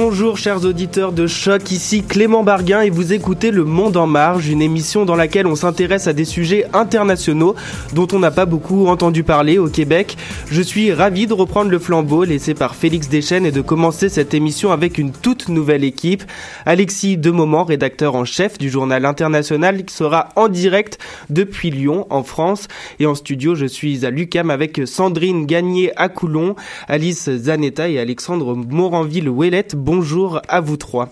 Bonjour chers auditeurs de choc, ici Clément Barguin et vous écoutez Le Monde en Marge, une émission dans laquelle on s'intéresse à des sujets internationaux dont on n'a pas beaucoup entendu parler au Québec. Je suis ravi de reprendre le flambeau laissé par Félix Deschênes et de commencer cette émission avec une toute nouvelle équipe. Alexis Demoment, rédacteur en chef du journal international qui sera en direct depuis Lyon en France et en studio je suis à Lucam avec Sandrine Gagné à Coulon, Alice Zanetta et Alexandre Moranville-Ouellette bonjour à vous trois.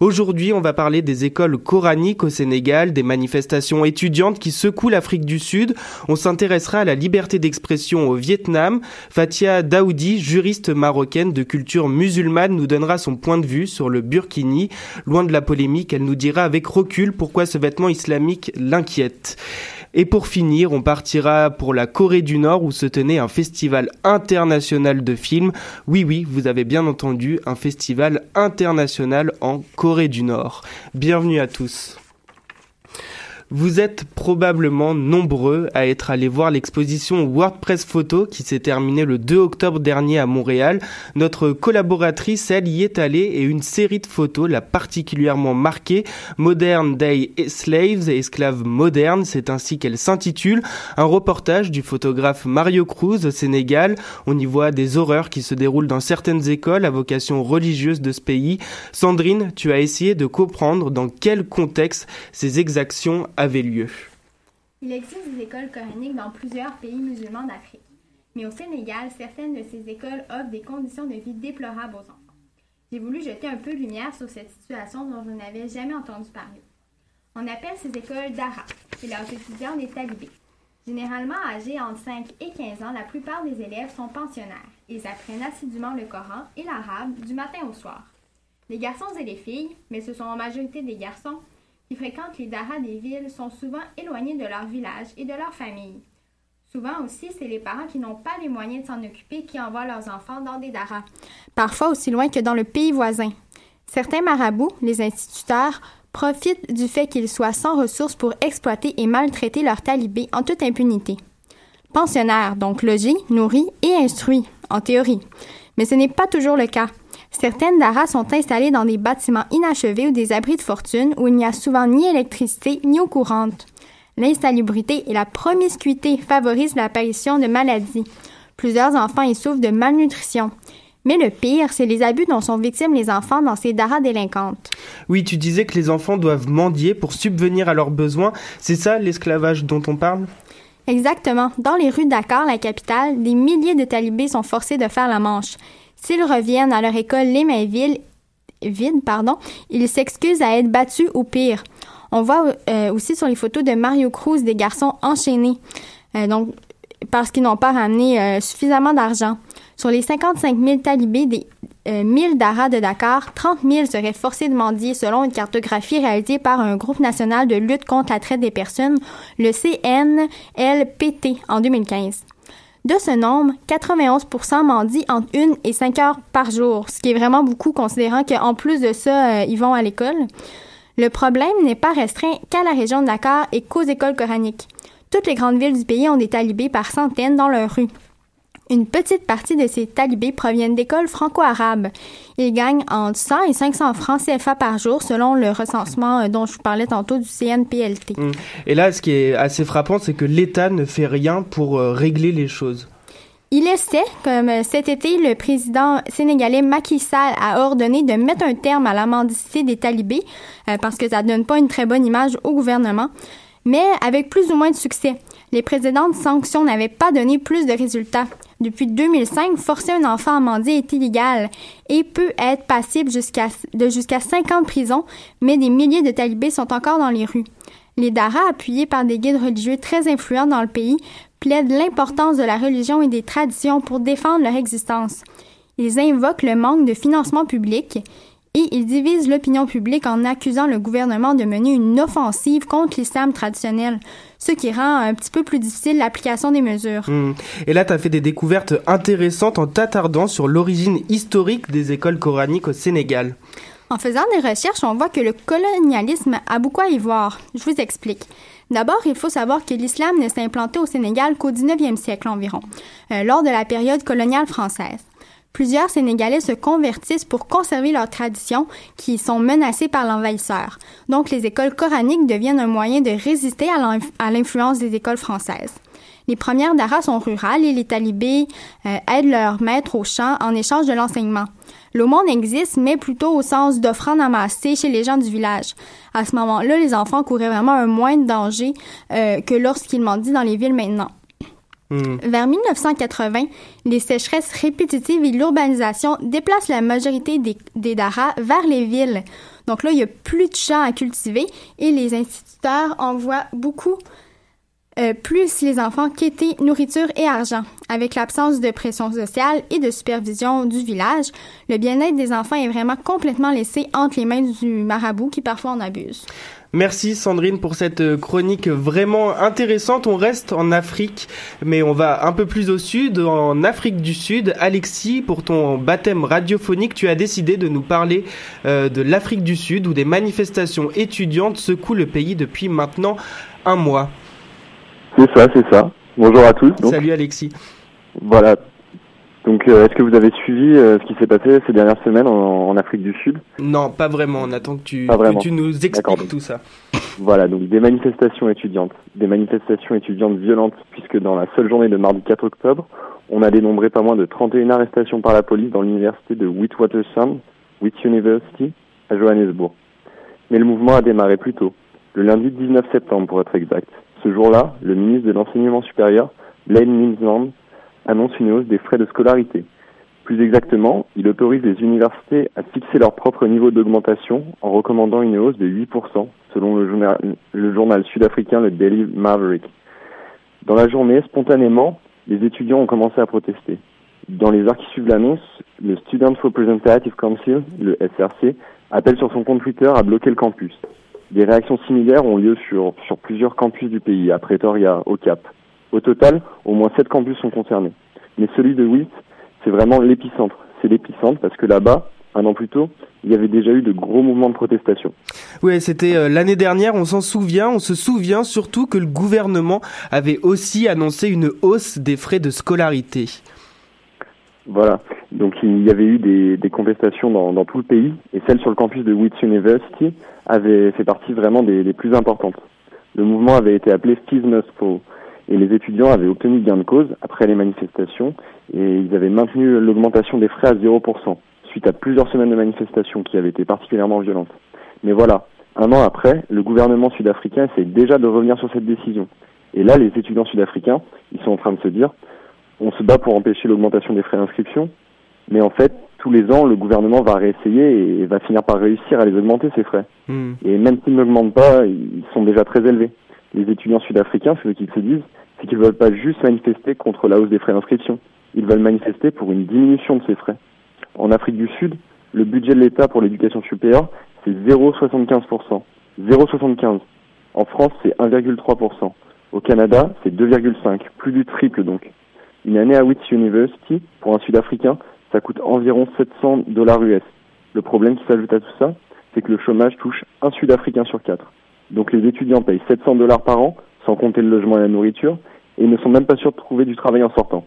Aujourd'hui, on va parler des écoles coraniques au Sénégal, des manifestations étudiantes qui secouent l'Afrique du Sud. On s'intéressera à la liberté d'expression au Vietnam. Fatia Daoudi, juriste marocaine de culture musulmane, nous donnera son point de vue sur le burkini. Loin de la polémique, elle nous dira avec recul pourquoi ce vêtement islamique l'inquiète. Et pour finir, on partira pour la Corée du Nord où se tenait un festival international de films. Oui, oui, vous avez bien entendu, un festival international en Corée du Nord. Bienvenue à tous. Vous êtes probablement nombreux à être allés voir l'exposition WordPress Photo qui s'est terminée le 2 octobre dernier à Montréal. Notre collaboratrice, elle, y est allée et une série de photos l'a particulièrement marquée. Modern Day Slaves, esclaves modernes, c'est ainsi qu'elle s'intitule. Un reportage du photographe Mario Cruz au Sénégal. On y voit des horreurs qui se déroulent dans certaines écoles à vocation religieuse de ce pays. Sandrine, tu as essayé de comprendre dans quel contexte ces exactions Il existe des écoles coraniques dans plusieurs pays musulmans d'Afrique. Mais au Sénégal, certaines de ces écoles offrent des conditions de vie déplorables aux enfants. J'ai voulu jeter un peu de lumière sur cette situation dont je n'avais jamais entendu parler. On appelle ces écoles d'Ara et leurs étudiants des talibés. Généralement âgés entre 5 et 15 ans, la plupart des élèves sont pensionnaires. Ils apprennent assidûment le Coran et l'arabe du matin au soir. Les garçons et les filles, mais ce sont en majorité des garçons, qui fréquentent les daras des villes sont souvent éloignés de leur village et de leur famille. Souvent aussi, c'est les parents qui n'ont pas les moyens de s'en occuper qui envoient leurs enfants dans des daras. Parfois aussi loin que dans le pays voisin. Certains marabouts, les instituteurs, profitent du fait qu'ils soient sans ressources pour exploiter et maltraiter leurs talibés en toute impunité. Pensionnaires, donc logés, nourris et instruits, en théorie. Mais ce n'est pas toujours le cas. Certaines daras sont installées dans des bâtiments inachevés ou des abris de fortune où il n'y a souvent ni électricité ni eau courante. L'insalubrité et la promiscuité favorisent l'apparition de maladies. Plusieurs enfants y souffrent de malnutrition. Mais le pire, c'est les abus dont sont victimes les enfants dans ces daras délinquantes. Oui, tu disais que les enfants doivent mendier pour subvenir à leurs besoins. C'est ça l'esclavage dont on parle? Exactement. Dans les rues de Dakar, la capitale, des milliers de talibés sont forcés de faire la manche. S'ils reviennent à leur école les mains vides, pardon, ils s'excusent à être battus ou pire. On voit euh, aussi sur les photos de Mario Cruz des garçons enchaînés, euh, donc parce qu'ils n'ont pas ramené euh, suffisamment d'argent. Sur les 55 000 talibés des 1000 daras de Dakar, 30 000 seraient forcés de mendier selon une cartographie réalisée par un groupe national de lutte contre la traite des personnes, le CNLPT, en 2015. De ce nombre, 91% mendient entre 1 et 5 heures par jour, ce qui est vraiment beaucoup considérant qu'en plus de ça, ils vont à l'école. Le problème n'est pas restreint qu'à la région de Dakar et qu'aux écoles coraniques. Toutes les grandes villes du pays ont des talibés par centaines dans leurs rues. Une petite partie de ces talibés proviennent d'écoles franco-arabes. Ils gagnent entre 100 et 500 francs CFA par jour selon le recensement euh, dont je vous parlais tantôt du CNPLT. Mmh. Et là, ce qui est assez frappant, c'est que l'État ne fait rien pour euh, régler les choses. Il essaie, comme euh, cet été, le président sénégalais Macky Sall a ordonné de mettre un terme à la mendicité des talibés, parce que ça donne pas une très bonne image au gouvernement, mais avec plus ou moins de succès. Les précédentes sanctions n'avaient pas donné plus de résultats. Depuis 2005, forcer un enfant à mendier est illégal et peut être passible jusqu'à de jusqu'à 5 ans de prison, mais des milliers de talibés sont encore dans les rues. Les daras, appuyés par des guides religieux très influents dans le pays, plaident l'importance de la religion et des traditions pour défendre leur existence. Ils invoquent le manque de financement public et ils divisent l'opinion publique en accusant le gouvernement de mener une offensive contre l'islam traditionnel, ce qui rend un petit peu plus difficile l'application des mesures. Mmh. Et là, tu as fait des découvertes intéressantes en t'attardant sur l'origine historique des écoles coraniques au Sénégal. En faisant des recherches, on voit que le colonialisme a beaucoup à y voir. Je vous explique. D'abord, il faut savoir que l'islam ne s'est implanté au Sénégal qu'au 19e siècle environ, euh, lors de la période coloniale française. Plusieurs Sénégalais se convertissent pour conserver leurs traditions qui sont menacées par l'envahisseur. Donc les écoles coraniques deviennent un moyen de résister à l'influence des écoles françaises. Les premières daras sont rurales et les talibés euh, aident leurs maîtres au champ en échange de l'enseignement. L'aumône existe, mais plutôt au sens d'offrande amassée chez les gens du village. À ce moment-là, les enfants couraient vraiment un moindre danger euh, que lorsqu'ils mendient dans les villes maintenant. Hmm. Vers 1980, les sécheresses répétitives et l'urbanisation déplacent la majorité des, des daras vers les villes. Donc là, il n'y a plus de champs à cultiver et les instituteurs envoient beaucoup euh, plus les enfants quêter nourriture et argent. Avec l'absence de pression sociale et de supervision du village, le bien-être des enfants est vraiment complètement laissé entre les mains du marabout qui parfois en abuse. Merci Sandrine pour cette euh, chronique vraiment intéressante. On reste en Afrique, mais on va un peu plus au sud, en Afrique du Sud. Alexis, pour ton baptême radiophonique, tu as décidé de nous parler euh, de l'Afrique du Sud où des manifestations étudiantes secouent le pays depuis maintenant un mois. C'est ça, c'est ça. Bonjour à tous. Salut Alexis. Voilà, donc, euh, est-ce que vous avez suivi euh, ce qui s'est passé ces dernières semaines en, Afrique du Sud? Non, pas vraiment. On attend que tu, que tu nous expliques tout ça. Voilà, donc des manifestations étudiantes. Des manifestations étudiantes violentes, puisque dans la seule journée de mardi 4 octobre, on a dénombré pas moins de 31 arrestations par la police dans l'université de Witwatersrand, Wit University, à Johannesburg. Mais le mouvement a démarré plus tôt, le lundi 19 septembre pour être exact. Ce jour-là, le ministre de l'Enseignement supérieur, Blaine Linsland, annonce une hausse des frais de scolarité. Plus exactement, il autorise les universités à fixer leur propre niveau d'augmentation en recommandant une hausse de 8%, selon le journal, sud-africain le Daily Maverick. Dans la journée, spontanément, les étudiants ont commencé à protester. Dans les heures qui suivent l'annonce, le Student Representative Council, le SRC, appelle sur son compte Twitter à bloquer le campus. Des réactions similaires ont lieu sur, plusieurs campus du pays, à Pretoria, au Cap. Au total, au moins sept campus sont concernés. Mais celui de Witt, c'est vraiment l'épicentre. C'est l'épicentre parce que là-bas, un an plus tôt, il y avait déjà eu de gros mouvements de protestation. Oui, c'était euh, l'année dernière, on s'en souvient, on se souvient surtout que le gouvernement avait aussi annoncé une hausse des frais de scolarité. Voilà, donc il y avait eu des, des contestations dans, dans, tout le pays, et celle sur le campus de Wits University avait fait partie vraiment des, des plus importantes. Le mouvement avait été appelé Steve Nussfall, et les étudiants avaient obtenu gain de cause après les manifestations, et ils avaient maintenu l'augmentation des frais à 0%, suite à plusieurs semaines de manifestations qui avaient été particulièrement violentes. Mais voilà, un an après, le gouvernement sud-africain essaie déjà de revenir sur cette décision. Et là, les étudiants sud-africains, ils sont en train de se dire, on se bat pour empêcher l'augmentation des frais d'inscription, mais en fait, tous les ans, le gouvernement va réessayer et va finir par réussir à les augmenter, ces frais. Hmm. Et même s'ils n'augmentent pas, ils sont déjà très élevés. Les étudiants sud-africains, ce qu'ils se disent, c'est qu'ils ne veulent pas juste manifester contre la hausse des frais d'inscription. Ils veulent manifester pour une diminution de ces frais. En Afrique du Sud, le budget de l'État pour l'éducation supérieure, c'est 0,75%. 0,75. En France, c'est 1,3%. Au Canada, c'est 2,5. Plus du triple donc. Une année à Wits University, pour un Sud-Africain, ça coûte environ 700 dollars US. Le problème qui s'ajoute à tout ça, c'est que le chômage touche un Sud-Africain sur quatre. Donc les étudiants payent 700 dollars par an, sans compter le logement et la nourriture, et ne sont même pas sûrs de trouver du travail en sortant.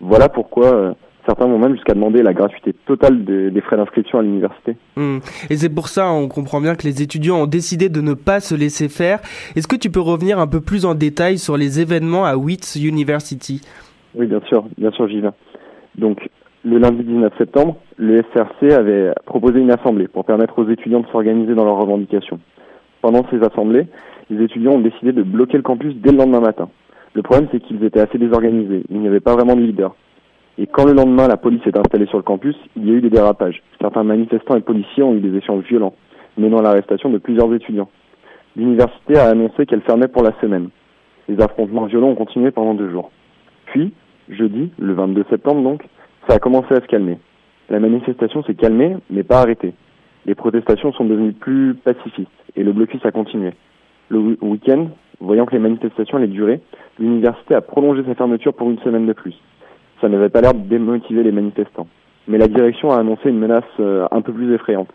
Voilà pourquoi euh, certains vont même jusqu'à demander la gratuité totale de, des frais d'inscription à l'université. Mmh. Et c'est pour ça, on comprend bien que les étudiants ont décidé de ne pas se laisser faire. Est-ce que tu peux revenir un peu plus en détail sur les événements à Wits University? Oui, bien sûr, bien sûr, j'y vais. Donc, le lundi 19 septembre, le SRC avait proposé une assemblée pour permettre aux étudiants de s'organiser dans leurs revendications. Pendant ces assemblées, les étudiants ont décidé de bloquer le campus dès le lendemain matin. Le problème, c'est qu'ils étaient assez désorganisés. Il n'y avait pas vraiment de leader. Et quand le lendemain, la police est installée sur le campus, il y a eu des dérapages. Certains manifestants et policiers ont eu des échanges violents, menant à l'arrestation de plusieurs étudiants. L'université a annoncé qu'elle fermait pour la semaine. Les affrontements violents ont continué pendant deux jours. Puis, jeudi, le 22 septembre donc, ça a commencé à se calmer. La manifestation s'est calmée, mais pas arrêtée. Les protestations sont devenues plus pacifistes et le blocus a continué. Le week-end, voyant que les manifestations allaient durer, l'université a prolongé sa fermeture pour une semaine de plus. Ça n'avait pas l'air de démotiver les manifestants mais la direction a annoncé une menace euh, un peu plus effrayante.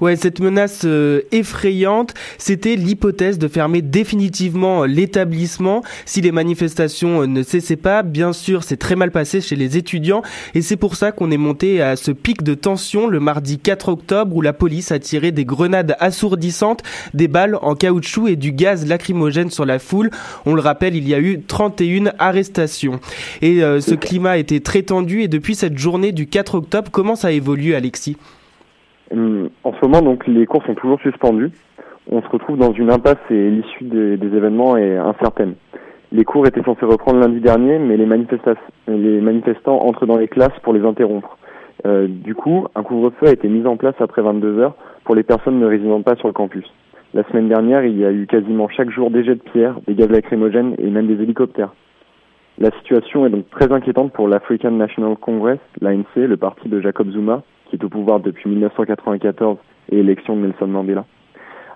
Ouais, cette menace euh, effrayante, c'était l'hypothèse de fermer définitivement l'établissement si les manifestations euh, ne cessaient pas. Bien sûr, c'est très mal passé chez les étudiants et c'est pour ça qu'on est monté à ce pic de tension le mardi 4 octobre où la police a tiré des grenades assourdissantes, des balles en caoutchouc et du gaz lacrymogène sur la foule. On le rappelle, il y a eu 31 arrestations. Et ce climat était très tendu et depuis cette journée du 4 octobre, Comment ça évolue, Alexis hum, En ce moment, donc, les cours sont toujours suspendus. On se retrouve dans une impasse et l'issue des, événements est incertaine. Les cours étaient censés reprendre lundi dernier, mais les, les manifestants entrent dans les classes pour les interrompre. Euh, du coup, un couvre-feu a été mis en place après 22 heures pour les personnes ne résidant pas sur le campus. La semaine dernière, il y a eu quasiment chaque jour des jets de pierre, des gaz lacrymogènes et même des hélicoptères. La situation est donc très inquiétante pour l'African National Congress, l'ANC, le parti de Jacob Zuma, qui est au pouvoir depuis 1994 et élection de Nelson Mandela.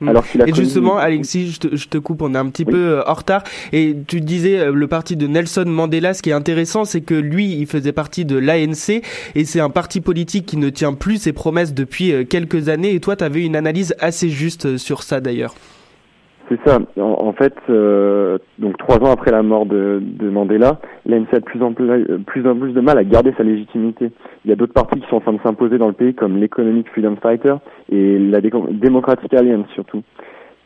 Hmm. Alors et justement, Alexis, je te, je te, coupe, on est un petit peu euh, en retard. Et tu disais euh, le parti de Nelson Mandela. Ce qui est intéressant, c'est que lui, il faisait partie de l'ANC et c'est un parti politique qui ne tient plus ses promesses depuis euh, quelques années. Et toi, tu avais une analyse assez juste sur ça d'ailleurs. C'est ça. En, fait, euh, donc trois ans après la mort de, de Mandela, l'ANC a de plus en plus, plus en plus de mal à garder sa légitimité. Il y a d'autres partis qui sont en train de s'imposer dans le pays, comme l'Economic Freedom Fighter et la Democratic Alliance surtout.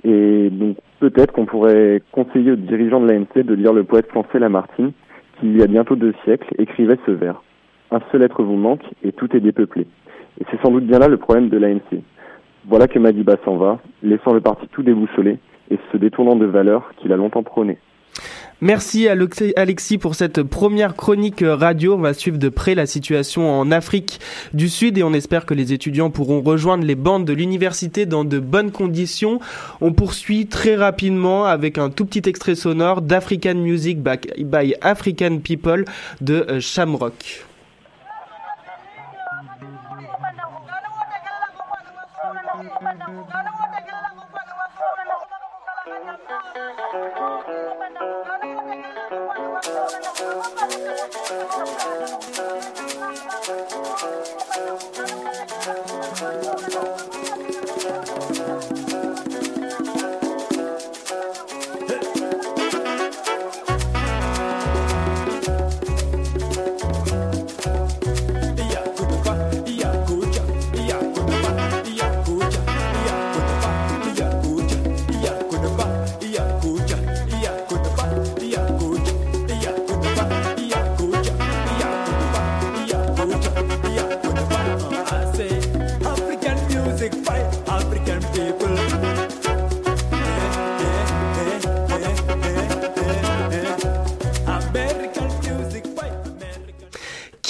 Et donc peut-être qu'on pourrait conseiller aux dirigeants de l'ANC de lire le poète français Lamartine, qui il y a bientôt deux siècles écrivait ce vers. Un seul être vous manque et tout est dépeuplé. Et c'est sans doute bien là le problème de l'ANC. Voilà que Madiba s'en va, laissant le parti tout déboussolé, et se détournant de valeurs qu'il a longtemps prônées. Merci Alexis pour cette première chronique radio. On va suivre de près la situation en Afrique du Sud et on espère que les étudiants pourront rejoindre les bandes de l'université dans de bonnes conditions. On poursuit très rapidement avec un tout petit extrait sonore d'African Music by African People de euh, Shamrock. Euh, Shamrock.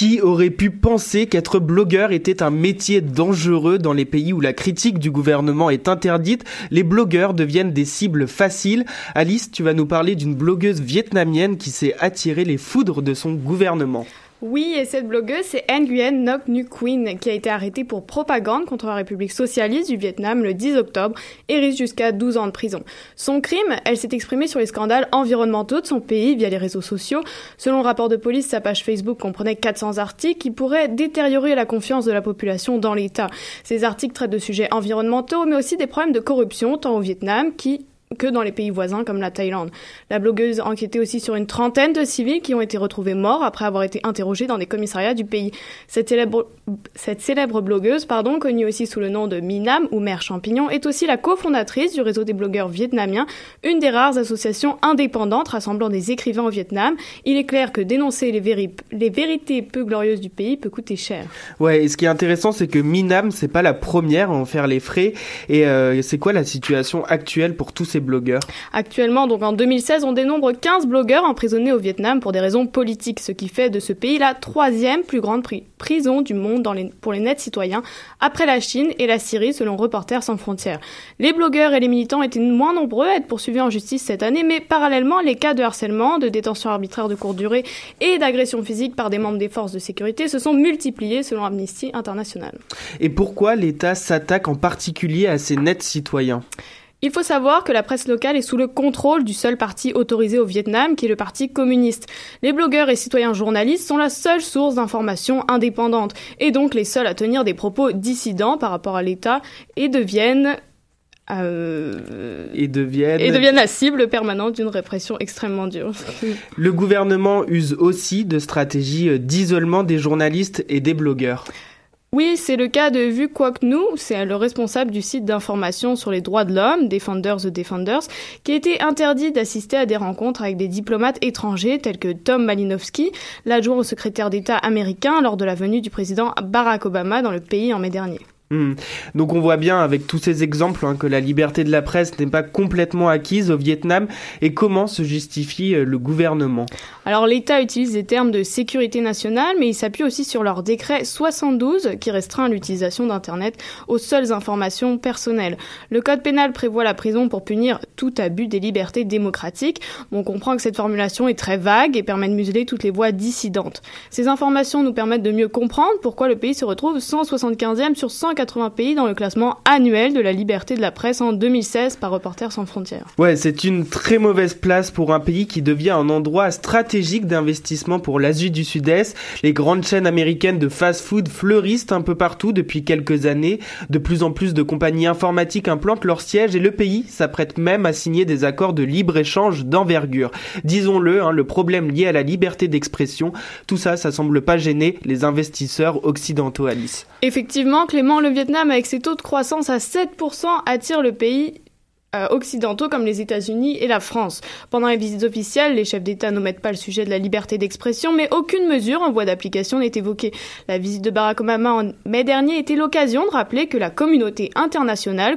Qui aurait pu penser qu'être blogueur était un métier dangereux dans les pays où la critique du gouvernement est interdite? Les blogueurs deviennent des cibles faciles. Alice, tu vas nous parler d'une blogueuse vietnamienne qui s'est attirée les foudres de son gouvernement. Oui, et cette blogueuse, c'est Nguyen Ngoc Nhu Queen, qui a été arrêtée pour propagande contre la République socialiste du Vietnam le 10 octobre et risque jusqu'à 12 ans de prison. Son crime, elle s'est exprimée sur les scandales environnementaux de son pays via les réseaux sociaux. Selon le rapport de police, sa page Facebook comprenait 400 articles qui pourraient détériorer la confiance de la population dans l'État. Ces articles traitent de sujets environnementaux, mais aussi des problèmes de corruption, tant au Vietnam, qui que dans les pays voisins comme la Thaïlande. La blogueuse enquêtait aussi sur une trentaine de civils qui ont été retrouvés morts après avoir été interrogés dans des commissariats du pays. Cette célèbre, blogueuse, pardon, connue aussi sous le nom de Minam ou Mère Champignon, est aussi la cofondatrice du réseau des blogueurs vietnamiens, une des rares associations indépendantes rassemblant des écrivains au Vietnam. Il est clair que dénoncer les, les vérités peu glorieuses du pays peut coûter cher. Ouais, et ce qui est intéressant, c'est que Minam, c'est pas la première à en faire les frais. Et euh, c'est quoi la situation actuelle pour tous ces blogueurs Actuellement, donc en 2016, on dénombre 15 blogueurs emprisonnés au Vietnam pour des raisons politiques, ce qui fait de ce pays la troisième plus grande prison du monde dans les, pour les nets citoyens, après la Chine et la Syrie, selon Reporters sans frontières. Les blogueurs et les militants étaient moins nombreux à être poursuivis en justice cette année, mais parallèlement, les cas de harcèlement, de détention arbitraire de courte durée et d'agression physique par des membres des forces de sécurité se sont multipliés, selon Amnesty International. Et pourquoi l'État s'attaque en particulier à ces nets citoyens? Il faut savoir que la presse locale est sous le contrôle du seul parti autorisé au Vietnam, qui est le Parti communiste. Les blogueurs et citoyens journalistes sont la seule source d'information indépendante, et donc les seuls à tenir des propos dissidents par rapport à l'État, et deviennent euh, et, deviennent... et deviennent la cible permanente d'une répression extrêmement dure. Le gouvernement use aussi de stratégies d'isolement des journalistes et des blogueurs. Oui, c'est le cas de Vu nous, c'est le responsable du site d'information sur les droits de l'homme, Defenders the Defenders, qui a été interdit d'assister à des rencontres avec des diplomates étrangers tels que Tom Malinowski, l'adjoint au secrétaire d'État américain lors de la venue du président Barack Obama dans le pays en mai dernier. Hmm. Donc on voit bien avec tous ces exemples hein, que la liberté de la presse n'est pas complètement acquise au Vietnam et comment se justifie euh, le gouvernement? Alors l'État utilise des termes de sécurité nationale mais il s'appuie aussi sur leur décret 72 qui restreint l'utilisation d'Internet aux seules informations personnelles. Le code pénal prévoit la prison pour punir tout abus des libertés démocratiques. on comprend que cette formulation est très vague et permet de museler toutes les voix dissidentes. Ces informations nous permettent de mieux comprendre pourquoi le pays se retrouve 175e sur 180 80 pays dans le classement annuel de la liberté de la presse en 2016 par Reporters sans frontières. Ouais, c'est une très mauvaise place pour un pays qui devient un endroit stratégique d'investissement pour l'Asie du Sud-Est. Les grandes chaînes américaines de fast-food fleurissent un peu partout depuis quelques années. De plus en plus de compagnies informatiques implantent leur siège et le pays s'apprête même à signer des accords de libre-échange d'envergure. Disons-le, hein, le problème lié à la liberté d'expression, tout ça, ça semble pas gêner les investisseurs occidentaux, Alice. Effectivement, Clément, le Vietnam, avec ses taux de croissance à 7%, attire le pays euh, occidentaux comme les États-Unis et la France. Pendant les visites officielles, les chefs d'État n'omettent pas le sujet de la liberté d'expression, mais aucune mesure en voie d'application n'est évoquée. La visite de Barack Obama en mai dernier était l'occasion de rappeler que la communauté internationale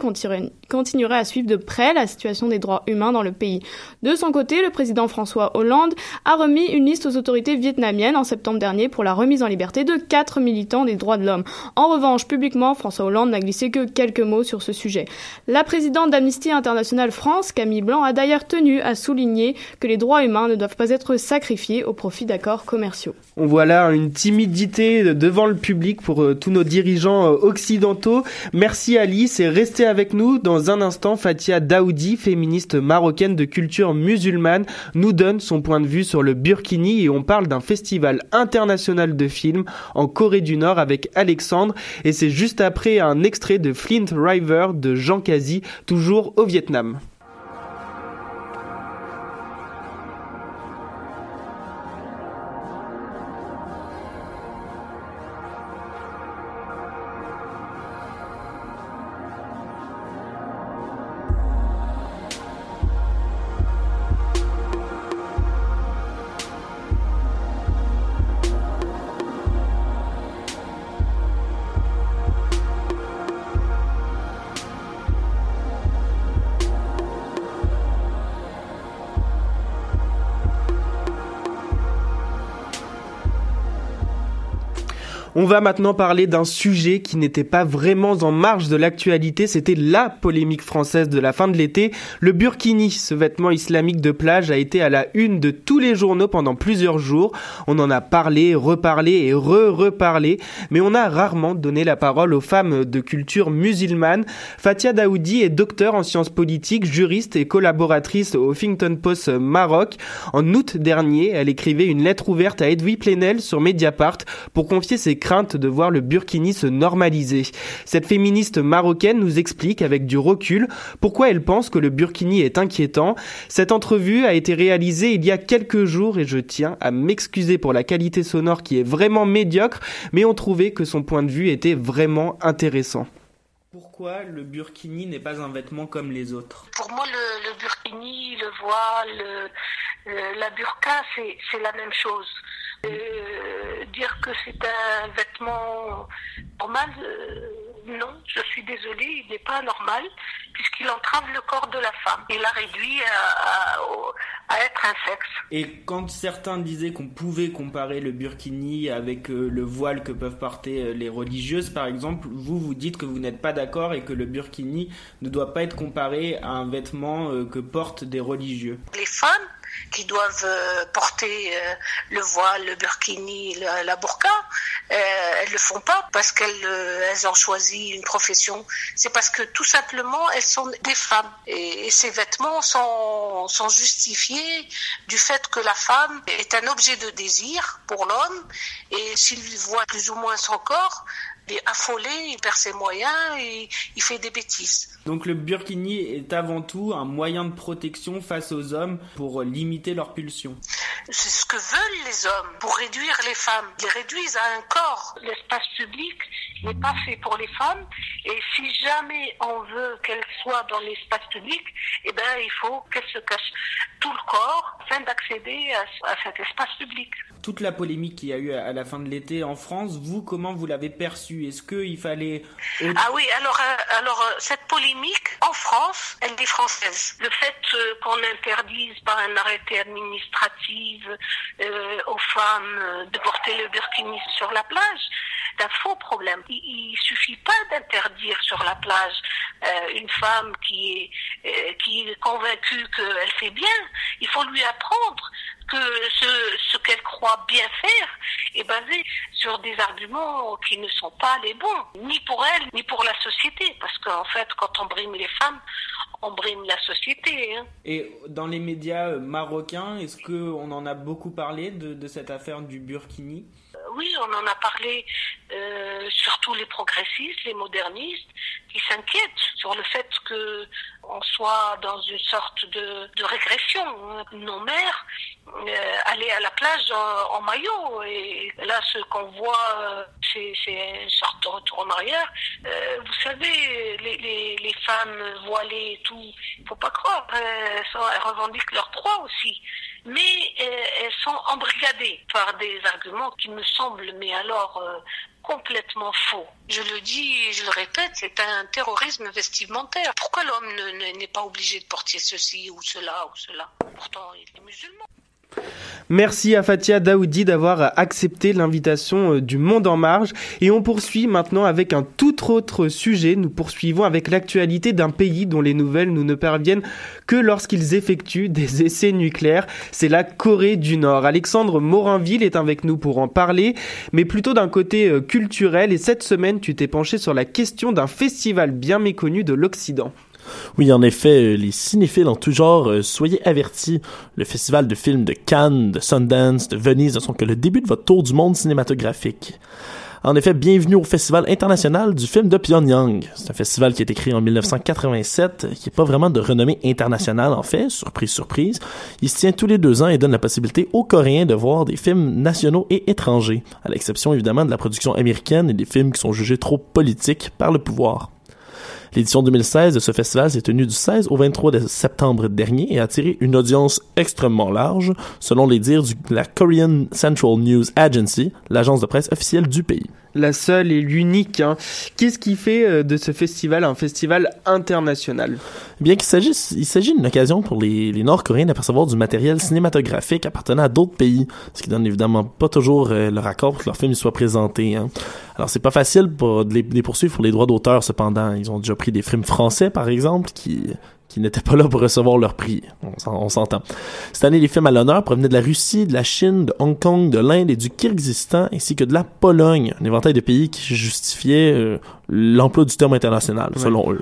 continuerait à suivre de près la situation des droits humains dans le pays. De son côté, le président François Hollande a remis une liste aux autorités vietnamiennes en septembre dernier pour la remise en liberté de quatre militants des droits de l'homme. En revanche, publiquement, François Hollande n'a glissé que quelques mots sur ce sujet. La présidente d'Amnesty International France, Camille Blanc, a d'ailleurs tenu à souligner que les droits humains ne doivent pas être sacrifiés au profit d'accords commerciaux. On voit là une timidité devant le public pour euh, tous nos dirigeants euh, occidentaux. Merci Alice et restez avec nous. Dans un instant, Fatia Daoudi, féministe marocaine de culture musulmane, nous donne son point de vue sur le Burkini et on parle d'un festival international de films en Corée du Nord avec Alexandre et c'est juste après un extrait de Flint River de Jean Kazi, toujours au Vietnam. On va maintenant parler d'un sujet qui n'était pas vraiment en marge de l'actualité, c'était la polémique française de la fin de l'été. Le burkini, ce vêtement islamique de plage, a été à la une de tous les journaux pendant plusieurs jours. On en a parlé, reparlé et re-reparlé, mais on a rarement donné la parole aux femmes de culture musulmane. Fatia Daoudi est docteur en sciences politiques, juriste et collaboratrice au Huffington Post Maroc. En août dernier, elle écrivait une lettre ouverte à Edwy Plenel sur Mediapart pour confier ses crainte de voir le burkini se normaliser. Cette féministe marocaine nous explique avec du recul pourquoi elle pense que le burkini est inquiétant. Cette entrevue a été réalisée il y a quelques jours et je tiens à m'excuser pour la qualité sonore qui est vraiment médiocre, mais on trouvait que son point de vue était vraiment intéressant. Pourquoi le burkini n'est pas un vêtement comme les autres? Pour moi, le, le burkini, le voile, le, la burqa, c'est la même chose. Euh, dire que c'est un vêtement normal, euh, non, je suis désolée, il n'est pas normal puisqu'il entrave le corps de la femme. Il la réduit à, être un sexe. Et quand certains disaient qu'on pouvait comparer le burkini avec euh, le voile que peuvent porter les religieuses, par exemple, vous vous dites que vous n'êtes pas d'accord et que le burkini ne doit pas être comparé à un vêtement que portent des religieux. Les femmes qui doivent euh, porter euh, le voile, le burkini, la, burqa, euh, elles le font pas parce qu'elles elles ont choisi une profession. C'est parce que tout simplement elles sont des femmes et, ces vêtements sont, sont justifiés du fait que la femme est un objet de désir pour l'homme et s'il voit plus ou moins son corps, il est affolé, il perd ses moyens et il fait des bêtises. Donc le burkini est avant tout un moyen de protection face aux hommes pour limiter leurs pulsions. C'est ce que veulent les hommes pour réduire les femmes. Ils les réduisent à un corps. L'espace public n'est pas fait pour les femmes et si jamais on veut qu'elles soient dans l'espace public, eh ben il faut qu'elles se cachent tout le corps afin d'accéder à, à cet espace public. Toute la polémique qu'il y a eu à la fin de l'été en France, vous comment vous l'avez perçue? Est-ce qu'il fallait Ah oui, alors euh, alors euh, cette polémique en France, elle est française. Le fait euh, qu'on interdise par un arrêté administratif aux femmes de porter le burkini sur la plage, c'est un faux problème. Il, il suffit pas d'interdire sur la plage une femme qui est qui est convaincue qu'elle fait bien. Il faut lui apprendre que ce, ce qu'elle croit bien faire est basé sur des arguments qui ne sont pas les bons, ni pour elle, ni pour la société. Parce qu'en fait, quand on brime les femmes, on brime la société. Hein. Et dans les médias euh, marocains, est-ce qu'on en a beaucoup parlé de, de cette affaire du Burkini? Oui, on en a parlé, euh, surtout les progressistes, les modernistes, qui s'inquiètent sur le fait que on soit dans une sorte de, régression. Nos mères euh, allaient à la plage en, maillot et là, ce qu'on voit, euh, c'est une sorte de retour en arrière. Euh, vous savez, les, femmes voilées et tout, faut pas croire, elles, revendiquent leurs droits aussi. mais elles sont embrigadées par des arguments qui me semblent, mais alors complètement faux. Je le dis et je le répète, c'est un terrorisme vestimentaire. Pourquoi l'homme n'est pas obligé de porter ceci ou cela ou cela? Pourtant, il est musulman. Merci à Fatia Daoudi d'avoir accepté l'invitation euh, du Monde en Marge. Et on poursuit maintenant avec un tout autre sujet. Nous poursuivons avec l'actualité d'un pays dont les nouvelles nous ne parviennent que lorsqu'ils effectuent des essais nucléaires. C'est la Corée du Nord. Alexandre Morinville est avec nous pour en parler, mais plutôt d'un côté euh, culturel. Et cette semaine, tu t'es penché sur la question d'un festival bien méconnu de l'Occident. Oui, en effet, euh, les cinéphiles en tout genre, euh, soyez avertis. Le festival de films de Cannes, de Sundance, de Venise ne sont que le début de votre tour du monde cinématographique. En effet, bienvenue au Festival international du film de Pyongyang. C'est un festival qui a été créé en 1987, qui n'est pas vraiment de renommée internationale en fait, surprise, surprise. Il se tient tous les deux ans et donne la possibilité aux Coréens de voir des films nationaux et étrangers, à l'exception évidemment de la production américaine et des films qui sont jugés trop politiques par le pouvoir. L'édition 2016 de ce festival s'est tenue du 16 au 23 septembre dernier et a attiré une audience extrêmement large, selon les dires de la Korean Central News Agency, l'agence de presse officielle du pays la seule et l'unique. Hein. Qu'est-ce qui fait euh, de ce festival un festival international? Bien qu'il s'agisse, il s'agit d'une occasion pour les, Nord-Coréens d'apercevoir du matériel cinématographique appartenant à d'autres pays, ce qui donne évidemment pas toujours euh, leur accord pour que leur film soit présenté. Hein. Alors c'est pas facile pour de les, poursuivre pour les droits d'auteur cependant. Ils ont déjà pris des films français par exemple qui qui n'étaient pas là pour recevoir leur prix. On s'entend. Cette année, les films à l'honneur provenaient de la Russie, de la Chine, de Hong Kong, de l'Inde et du Kyrgyzstan, ainsi que de la Pologne, un éventail de pays qui justifiait euh, l'emploi du terme international, selon eux.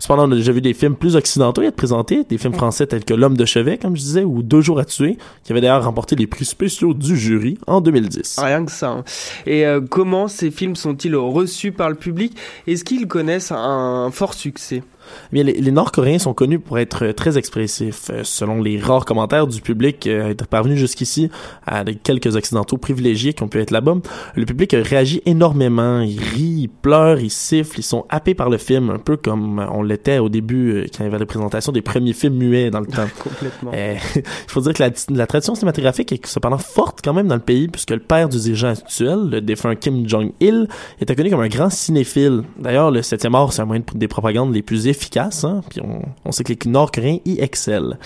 Cependant, on a déjà vu des films plus occidentaux être présentés, des films français tels que L'homme de chevet, comme je disais, ou Deux jours à tuer, qui avaient d'ailleurs remporté les prix spéciaux du jury en 2010. Rien que ça. Hein. Et euh, comment ces films sont-ils reçus par le public? Est-ce qu'ils connaissent un fort succès? Eh les, Nord-Coréens sont connus pour être très expressifs. Euh, selon les rares commentaires du public euh, parvenus jusqu'ici, à quelques occidentaux privilégiés qui ont pu être là-bas, le public réagit énormément. Il rit, il pleure, il siffle, ils sont happés par le film, un peu comme on l'était au début euh, quand il y avait la présentation des premiers films muets dans le temps. Complètement. il faut dire que la, tradition cinématographique est cependant forte quand même dans le pays, puisque le père du dirigeant actuel, le défunt Kim Jong-il, était connu comme un grand cinéphile. D'ailleurs, le 7e art, c'est un moyen des propagandes les plus efficaces efficace, hein, puis on, on sait que les Nord-Coréens y excellent.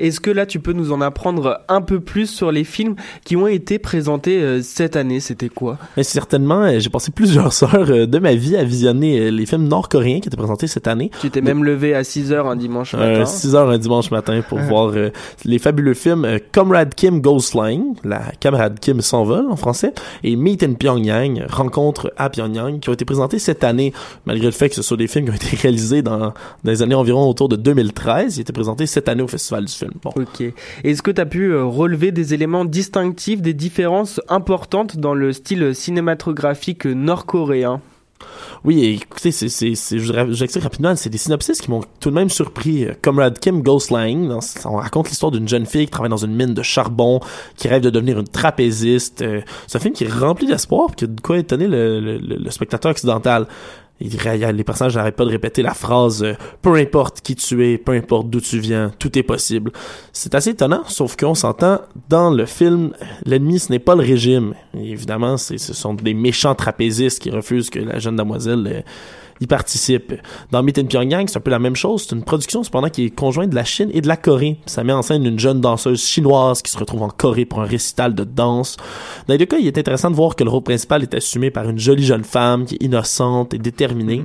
Est-ce que là, tu peux nous en apprendre un peu plus sur les films qui ont été présentés euh, cette année? C'était quoi? Mais certainement, euh, j'ai passé plusieurs heures euh, de ma vie à visionner les films nord-coréens qui étaient présentés cette année. Tu t'es même levé à 6 heures un dimanche matin. 6 heures un dimanche matin pour voir les fabuleux films Comrade Kim Goes Flying, la camarade Kim s'envole en français, et Meet in Pyongyang, Rencontre à Pyongyang, qui ont été présentés cette année, malgré le fait que ce sont des films qui ont été réalisés dans, dans les années environ autour de 2013. Ils étaient présentés cette année au Festival du film. Ok. Est-ce que tu as pu euh, relever des éléments distinctifs, des différences importantes dans le style cinématographique nord-coréen? Oui, écoutez, c'est, c'est, c'est, j'explique rapidement, c'est des synopsis qui m'ont tout de même surpris. Comrade Kim Ghostlying, on raconte l'histoire d'une jeune fille qui travaille dans une mine de charbon, qui rêve de devenir une trapéziste. Euh, c'est un film qui est rempli d'espoir, qui a de quoi étonner le, le, le spectateur occidental les personnages n'arrêtent pas de répéter la phrase euh, peu importe qui tu es, peu importe d'où tu viens, tout est possible. C'est assez étonnant, sauf qu'on s'entend dans le film, l'ennemi ce n'est pas le régime. évidemment, ce sont des méchants trapézistes qui refusent que la jeune demoiselle euh, y participe. Dans Meet in Pyongyang, c'est un peu la même chose. C'est une production cependant qui est conjointe de la Chine et de la Corée. Ça met en scène une jeune danseuse chinoise qui se retrouve en Corée pour un récital de danse. Dans les deux cas, il est intéressant de voir que le rôle principal est assumé par une jolie jeune femme qui est innocente et déterminée.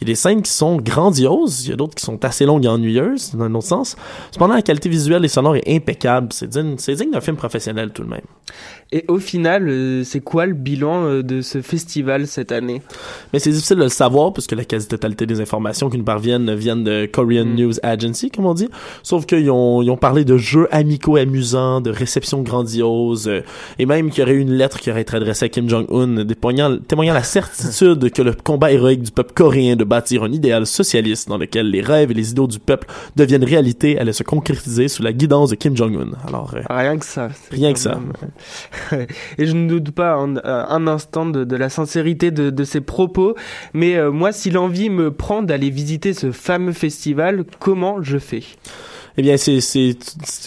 Il y a des scènes qui sont grandioses, il y a d'autres qui sont assez longues et ennuyeuses, dans un autre sens. Cependant, la qualité visuelle et sonore est impeccable. C'est digne, digne d'un film professionnel tout de même. Et au final, euh, c'est quoi le bilan euh, de ce festival cette année? Mais c'est difficile de le savoir puisque la quasi-totalité des informations qui nous parviennent viennent de Korean mm. News Agency, comme on dit. Sauf qu'ils ont, ils ont parlé de jeux amicaux amusants, de réceptions grandioses, euh, et même qu'il y aurait eu une lettre qui aurait été adressée à Kim Jong-un, témoignant la certitude que le combat héroïque du peuple coréen de bâtir un idéal socialiste dans lequel les rêves et les idéaux du peuple deviennent réalité allait se concrétiser sous la guidance de Kim Jong-un. Alors rien que ça. Rien que ça. et je ne doute pas un, un instant de, la sincérité de, de ses propos. Mais euh, moi, si l'envie me prend d'aller visiter ce fameux festival, comment je fais? Eh bien, c'est,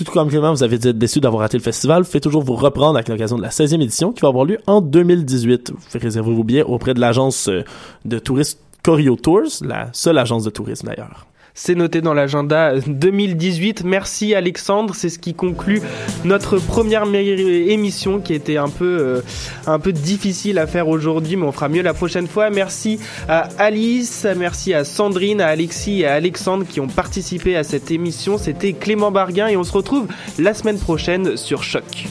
tout comme Clément, vous avez été déçu d'avoir raté le festival. Faites toujours vous reprendre avec l'occasion de la 16e édition qui va avoir lieu en 2018. Vous pouvez réserver vos billets auprès de l'agence euh, de tourisme Corio Tours, la seule agence de tourisme d'ailleurs. C'est noté dans l'agenda 2018. Merci Alexandre. C'est ce qui conclut notre première émission qui était un peu, euh, un peu difficile à faire aujourd'hui, mais on fera mieux la prochaine fois. Merci à Alice, merci à Sandrine, à Alexis et à Alexandre qui ont participé à cette émission. C'était Clément Barguin et on se retrouve la semaine prochaine sur Choc.